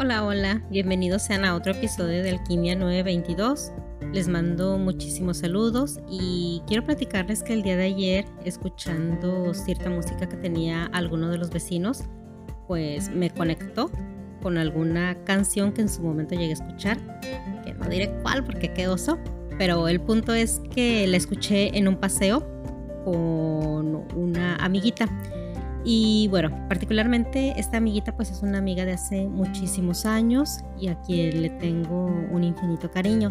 Hola, hola, bienvenidos sean a otro episodio de Alquimia 922. Les mando muchísimos saludos y quiero platicarles que el día de ayer, escuchando cierta música que tenía alguno de los vecinos, pues me conectó con alguna canción que en su momento llegué a escuchar, que no diré cuál porque qué oso, pero el punto es que la escuché en un paseo con una amiguita y bueno, particularmente esta amiguita pues es una amiga de hace muchísimos años y a quien le tengo un infinito cariño.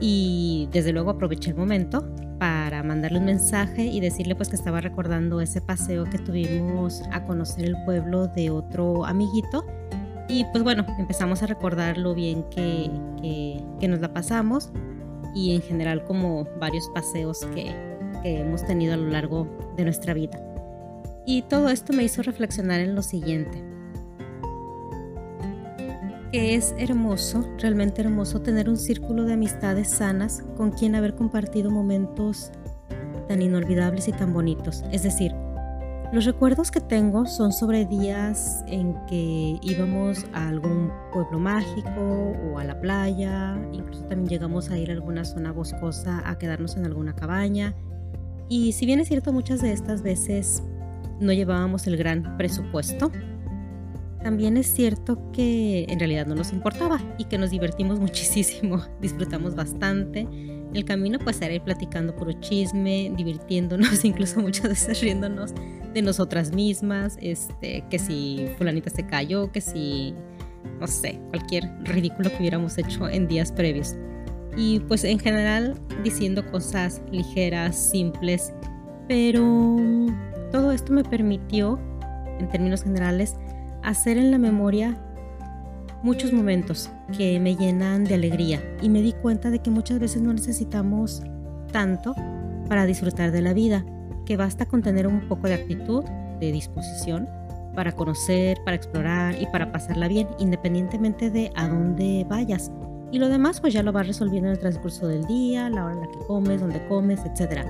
Y desde luego aproveché el momento para mandarle un mensaje y decirle pues que estaba recordando ese paseo que tuvimos a conocer el pueblo de otro amiguito. Y pues bueno, empezamos a recordar lo bien que, que, nos la pasamos y en general como varios paseos que, que hemos tenido a lo largo de nuestra vida. Y todo esto me hizo reflexionar en lo siguiente. Que es hermoso, realmente hermoso, tener un círculo de amistades sanas con quien haber compartido momentos tan inolvidables y tan bonitos. Es decir, los recuerdos que tengo son sobre días en que íbamos a algún pueblo mágico o a la playa, incluso también llegamos a ir a alguna zona boscosa a quedarnos en alguna cabaña. Y si bien es cierto, muchas de estas veces no llevábamos el gran presupuesto. También es cierto que en realidad no nos importaba y que nos divertimos muchísimo, disfrutamos bastante. El camino pues era ir platicando puro chisme, divirtiéndonos, incluso muchas veces riéndonos de nosotras mismas, este, que si fulanita se cayó, que si, no sé, cualquier ridículo que hubiéramos hecho en días previos. Y pues en general diciendo cosas ligeras, simples, pero todo esto me permitió, en términos generales, hacer en la memoria muchos momentos que me llenan de alegría y me di cuenta de que muchas veces no necesitamos tanto para disfrutar de la vida, que basta con tener un poco de actitud, de disposición, para conocer, para explorar y para pasarla bien, independientemente de a dónde vayas. Y lo demás pues ya lo vas resolviendo en el transcurso del día, la hora en la que comes, dónde comes, etcétera.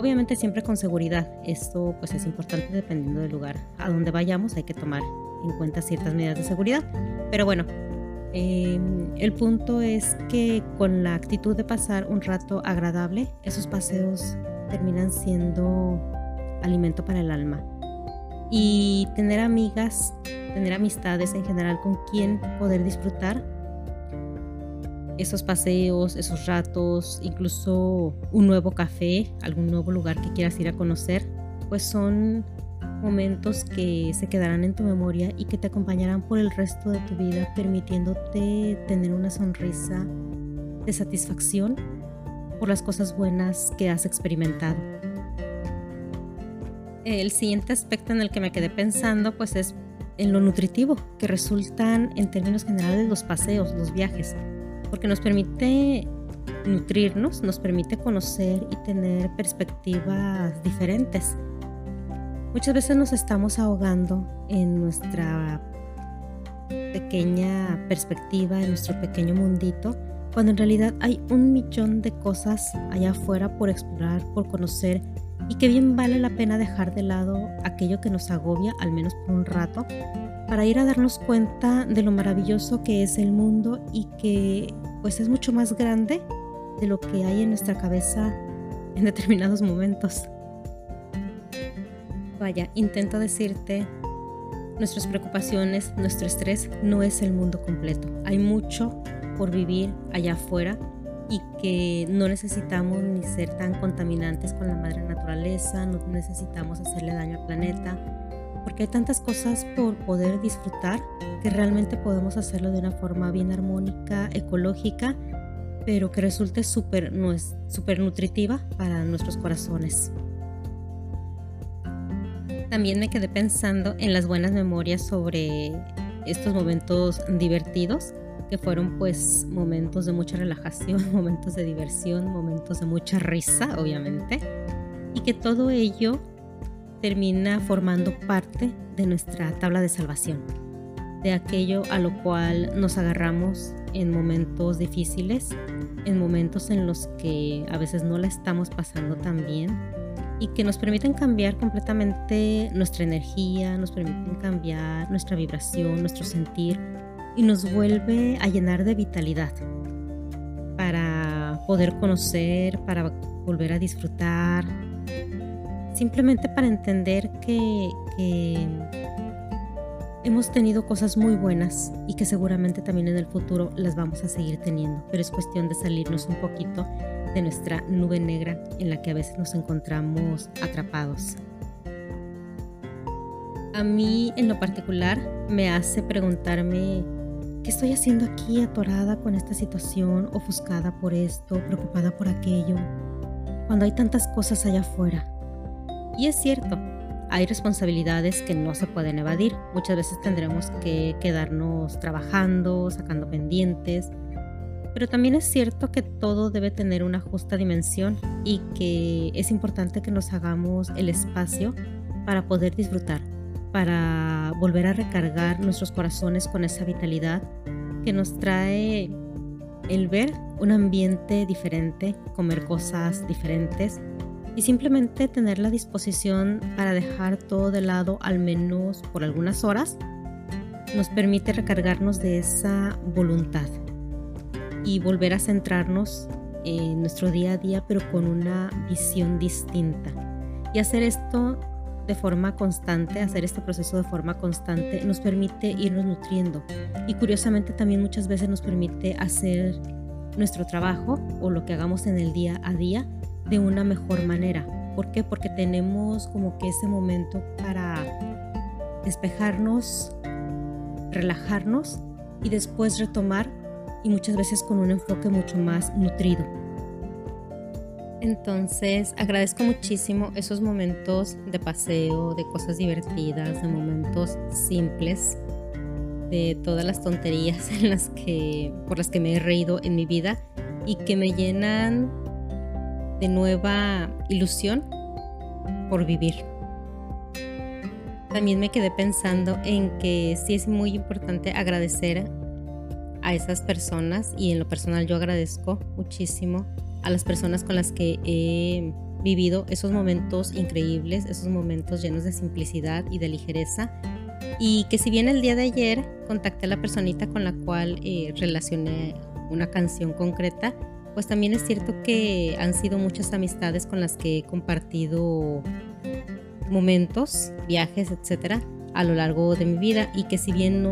Obviamente siempre con seguridad. Esto pues es importante dependiendo del lugar a donde vayamos. Hay que tomar en cuenta ciertas medidas de seguridad. Pero bueno, em, el punto es que con la actitud de pasar un rato agradable, esos paseos terminan siendo alimento para el alma. Y tener amigas, tener amistades en general con quien poder disfrutar esos paseos, esos ratos, incluso un nuevo café, algún nuevo lugar que quieras ir a conocer, pues son momentos que se quedarán en tu memoria y que te acompañarán por el resto de tu vida, permitiéndote tener una sonrisa de satisfacción por las cosas buenas que has experimentado. El siguiente aspecto en el que me quedé pensando pues es en lo nutritivo que resultan en términos generales los paseos, los viajes porque nos permite nutrirnos, nos permite conocer y tener perspectivas diferentes. Muchas veces nos estamos ahogando en nuestra pequeña perspectiva, en nuestro pequeño mundito, cuando en realidad hay un millón de cosas allá afuera por explorar, por conocer y que bien vale la pena dejar de lado aquello que nos agobia, al menos por un rato, para ir a darnos cuenta de lo maravilloso que es el mundo y que pues es mucho más grande de lo que hay en nuestra cabeza en determinados momentos. Vaya, intento decirte, nuestras preocupaciones, nuestro estrés no es el mundo completo. Hay mucho por vivir allá afuera y que no necesitamos ni ser tan contaminantes con la madre naturaleza, no necesitamos hacerle daño al planeta, porque hay tantas cosas por poder disfrutar que realmente podemos hacerlo de una forma bien armónica, ecológica, pero que resulte súper super nutritiva para nuestros corazones. También me quedé pensando en las buenas memorias sobre estos momentos divertidos, que fueron pues momentos de mucha relajación, momentos de diversión, momentos de mucha risa, obviamente, y que todo ello termina formando parte de nuestra tabla de salvación, de aquello a lo cual nos agarramos en momentos difíciles, en momentos en los que a veces no la estamos pasando tan bien y que nos permiten cambiar completamente nuestra energía, nos permiten cambiar nuestra vibración, nuestro sentir, y nos vuelve a llenar de vitalidad para poder conocer, para volver a disfrutar, simplemente para entender que, hemos tenido cosas muy buenas y que seguramente también en el futuro las vamos a seguir teniendo, pero es cuestión de salirnos un poquito de nuestra nube negra en la que a veces nos encontramos atrapados. A mí en lo particular me hace preguntarme qué estoy haciendo aquí atorada con esta situación, ofuscada por esto, preocupada por aquello, cuando hay tantas cosas allá afuera. Y es cierto, hay responsabilidades que no se pueden evadir. Muchas veces tendremos que quedarnos trabajando, sacando pendientes. Pero también es cierto que todo debe tener una justa dimensión y que es importante que nos hagamos el espacio para poder disfrutar, para volver a recargar nuestros corazones con esa vitalidad que nos trae el ver un ambiente diferente, comer cosas diferentes y simplemente tener la disposición para dejar todo de lado al menos por algunas horas nos permite recargarnos de esa voluntad y volver a centrarnos en nuestro día a día pero con una visión distinta. Y hacer esto de forma constante, hacer este proceso de forma constante nos permite irnos nutriendo y curiosamente también muchas veces nos permite hacer nuestro trabajo o lo que hagamos en el día a día de una mejor manera. ¿Por qué? Porque tenemos como que ese momento para despejarnos, relajarnos y después retomar y muchas veces con un enfoque mucho más nutrido. Entonces agradezco muchísimo esos momentos de paseo, de cosas divertidas, de momentos simples, de todas las tonterías en las que, por las que me he reído en mi vida y que me llenan de nueva ilusión por vivir. También me quedé pensando en que sí es muy importante agradecer a esas personas y en lo personal yo agradezco muchísimo a las personas con las que he vivido esos momentos increíbles, esos momentos llenos de simplicidad y de ligereza. Y que si bien el día de ayer contacté a la personita con la cual eh, relacioné una canción concreta, pues también es cierto que han sido muchas amistades con las que he compartido momentos, viajes, etcétera, a lo largo de mi vida y que si bien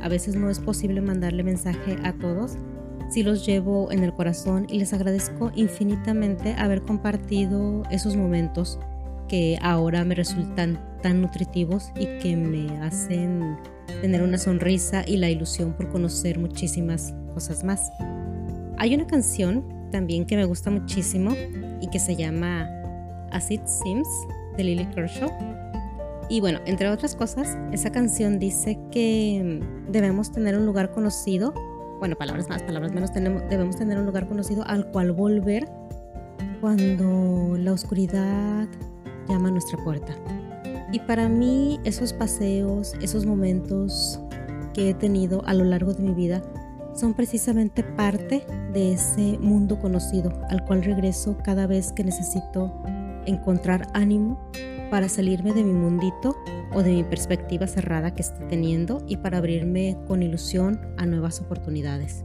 a veces no es posible mandarle mensaje a todos, sí los llevo en el corazón y les agradezco infinitamente haber compartido esos momentos que ahora me resultan tan nutritivos y que me hacen tener una sonrisa y la ilusión por conocer muchísimas cosas más. Hay una canción también que me gusta muchísimo y que se llama As It Seems de Lily Kershaw. Y bueno, entre otras cosas, esa canción dice que debemos tener un lugar conocido, bueno, palabras más, palabras menos, debemos tener un lugar conocido al cual volver cuando la oscuridad llama a nuestra puerta. Y para mí esos paseos, esos momentos que he tenido a lo largo de mi vida son precisamente parte de ese mundo conocido al cual regreso cada vez que necesito encontrar ánimo para salirme de mi mundito o de mi perspectiva cerrada que esté teniendo y para abrirme con ilusión a nuevas oportunidades.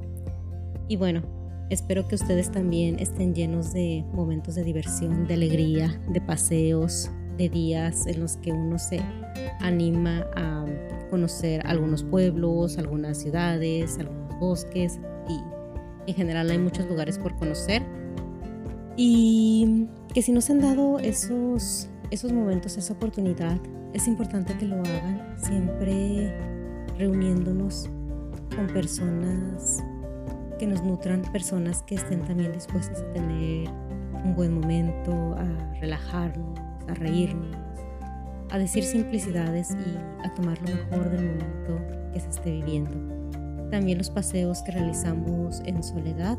Y bueno, espero que ustedes también estén llenos de momentos de diversión, de alegría, de paseos, de días en los que uno se anima a conocer algunos pueblos, algunas ciudades, algunos bosques y en general hay muchos lugares por conocer. Y que si no se han dado esos, esos momentos, esa oportunidad, es importante que lo hagan siempre reuniéndonos con personas que nos nutran, personas que estén también dispuestas a tener un buen momento, a relajarnos, a reírnos, a decir simplicidades y a tomar lo mejor del momento que se esté viviendo. También los paseos que realizamos en soledad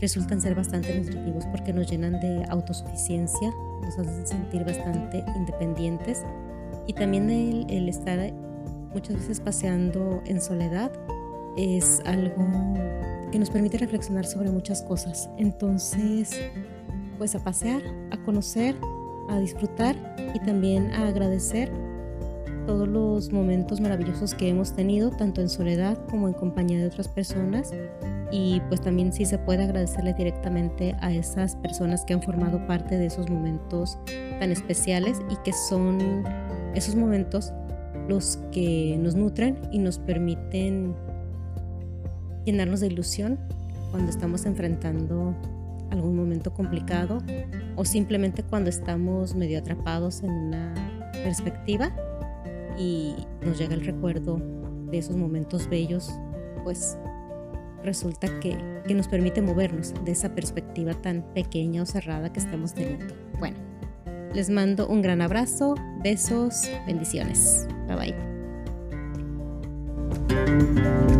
resultan ser bastante nutritivos porque nos llenan de autosuficiencia, nos hacen sentir bastante independientes y también el, el estar muchas veces paseando en soledad es algo que nos permite reflexionar sobre muchas cosas. Entonces, pues a pasear, a conocer, a disfrutar y también a agradecer todos los momentos maravillosos que hemos tenido, tanto en soledad como en compañía de otras personas. Y pues también si se puede agradecerle directamente a esas personas que han formado parte de esos momentos tan especiales y que son esos momentos los que nos nutren y nos permiten llenarnos de ilusión cuando estamos enfrentando algún momento complicado o simplemente cuando estamos medio atrapados en una perspectiva y nos llega el recuerdo de esos momentos bellos, pues resulta que, que nos permite movernos de esa perspectiva tan pequeña o cerrada que estamos teniendo. Bueno, les mando un gran abrazo, besos, bendiciones. Bye bye.